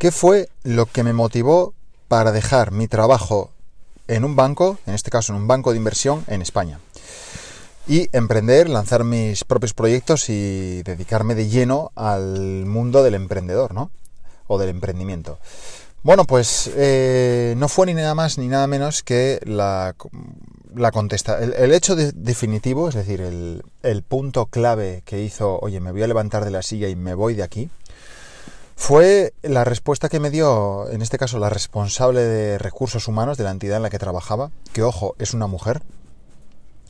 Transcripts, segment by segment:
¿Qué fue lo que me motivó para dejar mi trabajo en un banco, en este caso en un banco de inversión en España? Y emprender, lanzar mis propios proyectos y dedicarme de lleno al mundo del emprendedor, ¿no? O del emprendimiento. Bueno, pues eh, no fue ni nada más ni nada menos que la, la contesta. El, hecho definitivo, es decir, el, el, punto clave que hizo, oye, me voy a levantar de la silla y me voy de aquí, fue la respuesta que me dio, en este caso, la responsable de recursos humanos de la entidad en la que trabajaba, que, ojo, es una mujer,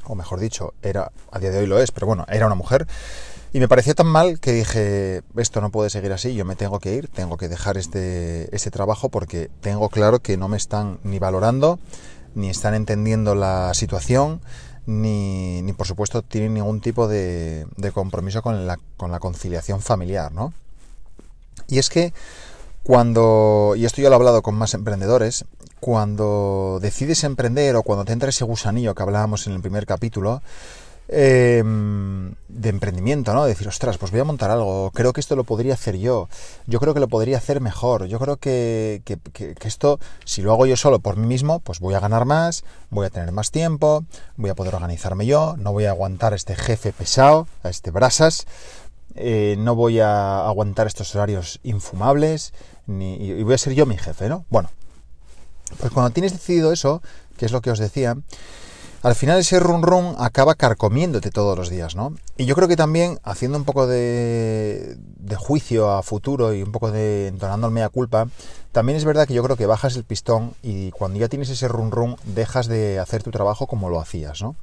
o mejor dicho, era, a día de hoy lo es, pero bueno, era una mujer, y me pareció tan mal que dije, esto no puede seguir así, yo me tengo que ir, tengo que dejar este, este trabajo porque tengo claro que no me están ni valorando, ni están entendiendo la situación, ni, ni por supuesto tienen ningún tipo de, compromiso con la, con la conciliación familiar, ¿no? Y es que cuando, y esto ya lo he hablado con más emprendedores, cuando decides emprender o cuando te entra ese gusanillo que hablábamos en el primer capítulo, Em, de emprendimiento, ¿no? decir, ostras, pues voy a montar algo, creo que esto lo podría hacer yo, yo creo que lo podría hacer mejor, yo creo que, que, esto, si lo hago yo solo por mí mismo, pues voy a ganar más, voy a tener más tiempo, voy a poder organizarme yo, no voy a aguantar a este jefe pesado, a este brasas, eh, no voy a aguantar estos horarios infumables, ni, y voy a ser yo mi jefe, ¿no? Bueno, pues cuando tienes decidido eso, que es lo que os decía, al final ese run run acaba carcomiéndote todos los días, ¿no? Y yo creo que también, haciendo un poco de, juicio a futuro y un poco de entonándome a culpa, también es verdad que yo creo que bajas el pistón y cuando ya tienes ese run run dejas de hacer tu trabajo como lo hacías, ¿no?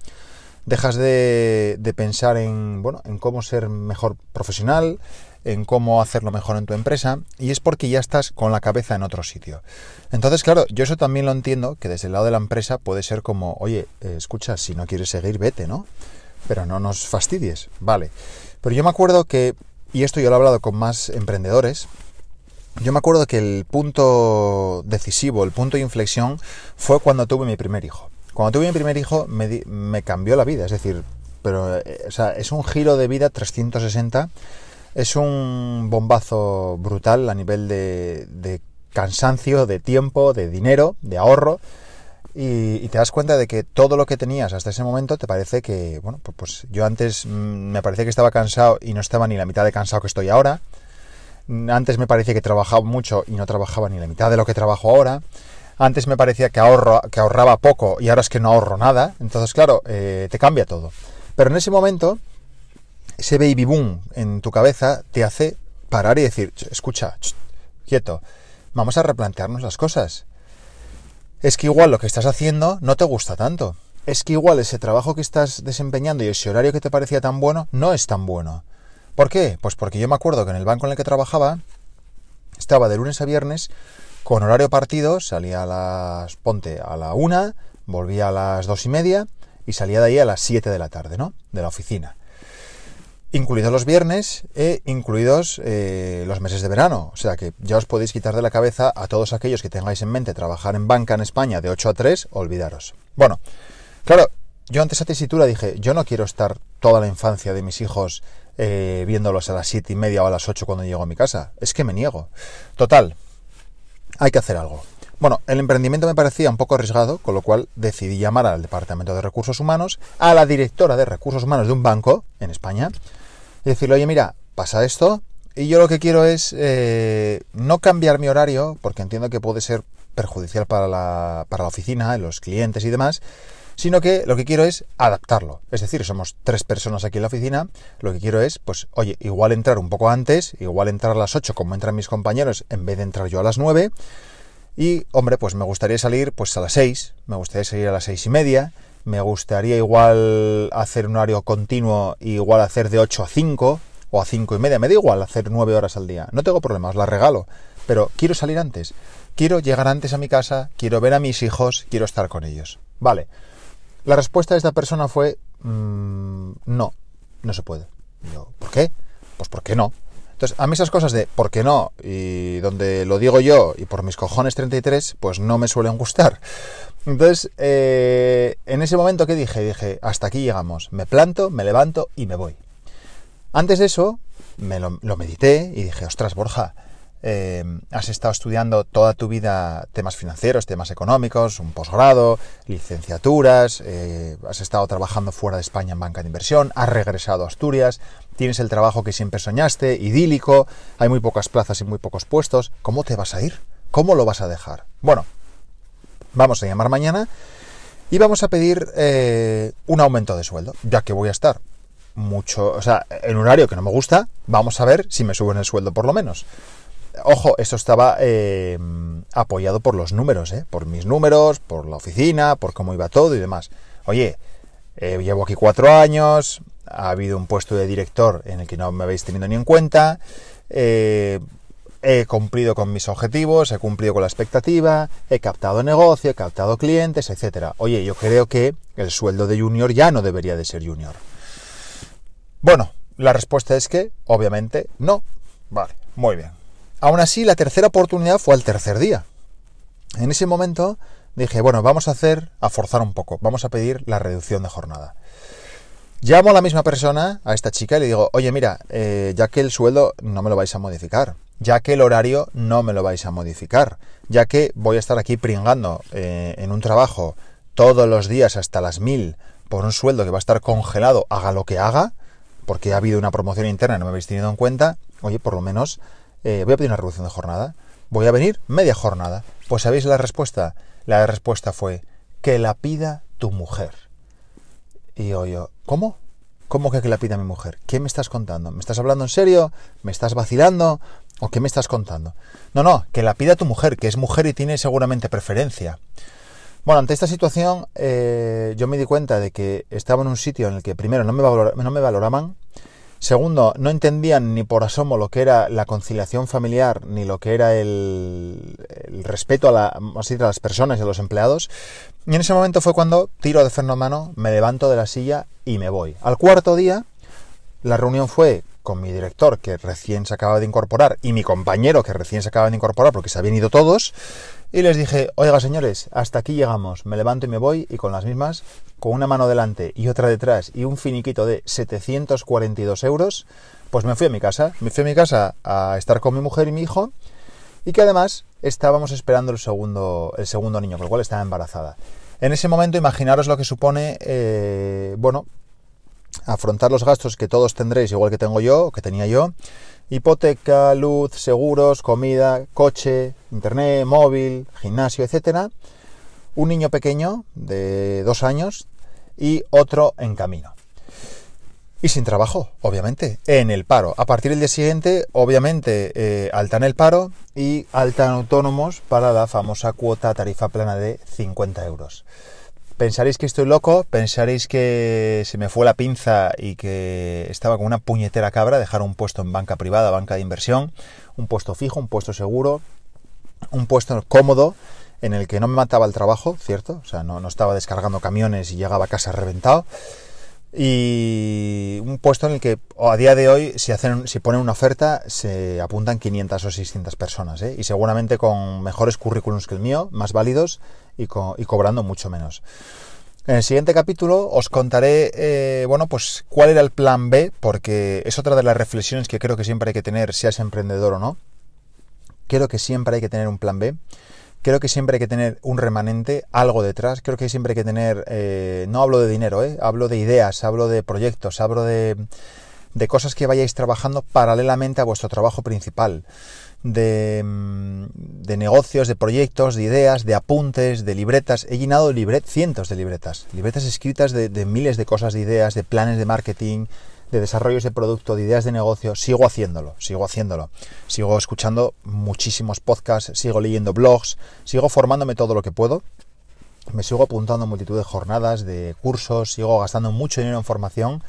Dejas de, de pensar en, bueno, en cómo ser mejor profesional, en cómo hacerlo mejor en tu empresa y es porque ya estás con la cabeza en otro sitio. Entonces, claro, yo eso también lo entiendo, que desde el lado de la empresa puede ser como, oye, eh, escucha, si no quieres seguir, vete, ¿no? Pero no nos fastidies, vale. Pero yo me acuerdo que, y esto yo lo he hablado con más emprendedores, yo me acuerdo que el punto decisivo, el punto de inflexión fue cuando tuve mi primer hijo. Cuando tuve mi primer hijo me, me cambió la vida, es decir, pero eh, es un giro de vida 360 es un bombazo brutal a nivel de, cansancio, de tiempo, de dinero, de ahorro. Y, te das cuenta de que todo lo que tenías hasta ese momento te parece que, bueno, pues, pues yo antes mm, me parecía que estaba cansado y no estaba ni la mitad de cansado que estoy ahora. Antes me parecía que trabajaba mucho y no trabajaba ni la mitad de lo que trabajo ahora. Antes me parecía que, ahorro, que ahorraba poco y ahora es que no ahorro nada. Entonces, claro, eh, te cambia todo. Pero en ese momento ese baby boom en tu cabeza te hace parar y decir, escucha, quieto, vamos a replantearnos las cosas. Es que igual lo que estás haciendo no te gusta tanto. Es que igual ese trabajo que estás desempeñando y ese horario que te parecía tan bueno no es tan bueno. ¿Por qué? Pues porque yo me acuerdo que en el banco en el que trabajaba estaba de lunes a viernes con horario partido, salía a las, ponte, a la una, volvía a las dos y media y salía de ahí a las siete de la tarde, ¿no? De la oficina incluidos los viernes e incluidos eh, los meses de verano. O sea que ya os podéis quitar de la cabeza a todos aquellos que tengáis en mente trabajar en banca en España de 8 a 3, olvidaros. Bueno, claro, yo ante esa tesitura dije, yo no quiero estar toda la infancia de mis hijos eh, viéndolos a las 7 y media o a las 8 cuando llego a mi casa. Es que me niego. Total, hay que hacer algo. Bueno, el emprendimiento me parecía un poco arriesgado, con lo cual decidí llamar al Departamento de Recursos Humanos, a la directora de Recursos Humanos de un banco en España, y decirle, oye, mira, pasa esto, y yo lo que quiero es eh, no cambiar mi horario, porque entiendo que puede ser perjudicial para la, para la oficina, los clientes y demás, sino que lo que quiero es adaptarlo. Es decir, somos tres personas aquí en la oficina, lo que quiero es, pues, oye, igual entrar un poco antes, igual entrar a las 8 como entran mis compañeros, en vez de entrar yo a las 9, y, hombre, pues me gustaría salir pues a las 6, me gustaría salir a las seis y media, me gustaría igual hacer un horario continuo, igual hacer de 8 a 5 o a 5 y media, me da igual hacer 9 horas al día, no tengo problemas, la regalo, pero quiero salir antes, quiero llegar antes a mi casa, quiero ver a mis hijos, quiero estar con ellos. Vale, la respuesta de esta persona fue, mmm, no, no se puede. Yo, ¿por qué? Pues ¿por qué no? Entonces, a mí esas cosas de por qué no, y donde lo digo yo, y por mis cojones 33, pues no me suelen gustar. Entonces, eh, en ese momento que dije, dije, hasta aquí llegamos, me planto, me levanto y me voy. Antes de eso, me lo, medité y dije, ostras, Borja, eh, has estado estudiando toda tu vida temas financieros, temas económicos, un posgrado, licenciaturas, eh, has estado trabajando fuera de España en banca de inversión, has regresado a Asturias, tienes el trabajo que siempre soñaste, idílico, hay muy pocas plazas y muy pocos puestos, ¿cómo te vas a ir? ¿Cómo lo vas a dejar? Bueno, vamos a llamar mañana y vamos a pedir eh, un aumento de sueldo, ya que voy a estar mucho, o sea, en un horario que no me gusta, vamos a ver si me suben el sueldo por lo menos. Ojo, esto estaba eh, apoyado por los números, ¿eh? por mis números, por la oficina, por cómo iba todo y demás. Oye, eh, llevo aquí cuatro años, ha habido un puesto de director en el que no me habéis tenido ni en cuenta, he cumplido con mis objetivos, he cumplido con la expectativa, he captado negocio, he captado clientes, etcétera. Oye, yo creo que el sueldo de junior ya no debería de ser junior. Bueno, la respuesta es que, obviamente, no. Vale, muy bien. Aún así, la tercera oportunidad fue al tercer día. En ese momento dije, bueno, vamos a hacer, a forzar un poco, vamos a pedir la reducción de jornada. Llamo a la misma persona, a esta chica, y le digo, oye, mira, eh, ya que el sueldo no me lo vais a modificar, ya que el horario no me lo vais a modificar, ya que voy a estar aquí pringando eh, en un trabajo todos los días hasta las mil por un sueldo que va a estar congelado, haga lo que haga, porque ha habido una promoción interna no me habéis tenido en cuenta, oye, por lo menos eh, voy a pedir una reducción de jornada. Voy a venir media jornada. Pues ¿sabéis la respuesta? La respuesta fue que la pida tu mujer. Y yo, yo, ¿cómo? ¿Cómo que que la pida mi mujer? ¿Qué me estás contando? ¿Me estás hablando en serio? ¿Me estás vacilando? ¿O qué me estás contando? No, no, que la pida tu mujer, que es mujer y tiene seguramente preferencia. Bueno, ante esta situación eh, yo me di cuenta de que estaba en un sitio en el que primero no me, no me valoraban, Segundo, no entendían ni por asomo lo que era la conciliación familiar, ni lo que era el, respeto a, la, las personas y a los empleados. Y en ese momento fue cuando tiro de freno a mano, me levanto de la silla y me voy. Al cuarto día, la reunión fue con mi director, que recién se acaba de incorporar, y mi compañero, que recién se acaba de incorporar, porque se habían ido todos, y les dije, oiga señores, hasta aquí llegamos, me levanto y me voy y con las mismas, con una mano delante y otra detrás y un finiquito de 742 euros, pues me fui a mi casa, me fui a mi casa a estar con mi mujer y mi hijo y que además estábamos esperando el segundo, el segundo niño, con el cual estaba embarazada. En ese momento imaginaros lo que supone, eh, bueno, afrontar los gastos que todos tendréis, igual que tengo yo, que tenía yo, hipoteca, luz, seguros, comida, coche, internet, móvil, gimnasio, etcétera, un niño pequeño de dos años y otro en camino. Y sin trabajo, obviamente, en el paro. A partir del día siguiente, obviamente, eh, alta en el paro y alta en autónomos para la famosa cuota tarifa plana de 50 euros. Pensaréis que estoy loco, pensaréis que se me fue la pinza y que estaba con una puñetera cabra, dejar un puesto en banca privada, banca de inversión, un puesto fijo, un puesto seguro, un puesto cómodo en el que no me mataba el trabajo, ¿cierto? O sea, no, no estaba descargando camiones y llegaba a casa reventado. Y un puesto en el que a día de hoy, si, hacen, si ponen una oferta, se apuntan 500 o 600 personas, ¿eh? y seguramente con mejores currículums que el mío, más válidos y, cobrando mucho menos. En el siguiente capítulo os contaré, eh, bueno, pues cuál era el plan B, porque es otra de las reflexiones que creo que siempre hay que tener, seas emprendedor o no. Creo que siempre hay que tener un plan B. Creo que siempre hay que tener un remanente, algo detrás. Creo que siempre hay que tener, eh, no hablo de dinero, eh, hablo de ideas, hablo de proyectos, hablo de, de cosas que vayáis trabajando paralelamente a vuestro trabajo principal. Mm, de, negocios, de proyectos, de ideas, de apuntes, de libretas. He llenado libret, cientos de libretas, libretas escritas de, miles de cosas, de ideas, de planes de marketing, de desarrollos de producto, de ideas de negocio. Sigo haciéndolo, sigo haciéndolo. Sigo escuchando muchísimos podcasts, sigo leyendo blogs, sigo formándome todo lo que puedo. Me sigo apuntando a multitud de jornadas, de cursos, sigo gastando mucho dinero en formación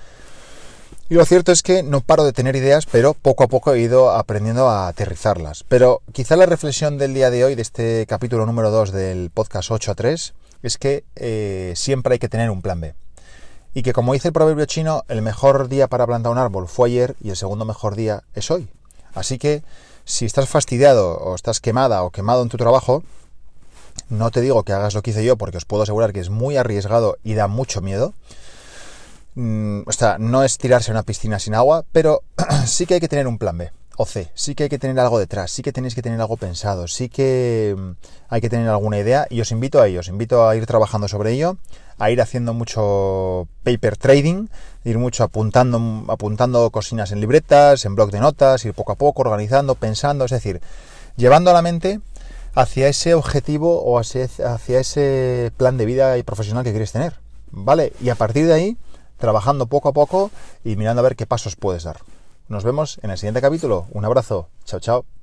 y lo cierto es que no paro de tener ideas, pero poco a poco he ido aprendiendo a aterrizarlas. Pero quizá la reflexión del día de hoy, de este capítulo número 2 del podcast 8 a 3, es que eh, siempre hay que tener un plan B. Y que como dice el proverbio chino, el mejor día para plantar un árbol fue ayer y el segundo mejor día es hoy. Así que si estás fastidiado o estás quemada o quemado en tu trabajo, no te digo que hagas lo que hice yo porque os puedo asegurar que es muy arriesgado y da mucho miedo. Mm, o sea, no es tirarse a una piscina sin agua, pero sí que hay que tener un plan B. o C. Sí que hay que tener algo detrás, sí que tenéis que tener algo pensado, sí que mm, hay que tener alguna idea y os invito a ello, os invito a ir trabajando sobre ello, a ir haciendo mucho paper trading, ir mucho apuntando, apuntando cocinas en libretas, en blog de notas, ir poco a poco organizando, pensando, es decir, llevando a la mente hacia ese objetivo o hacia, hacia ese plan de vida y profesional que quieres tener, ¿vale? Y a partir de ahí, trabajando poco a poco y mirando a ver qué pasos puedes dar. Nos vemos en el siguiente capítulo. Un abrazo. Chao, chao.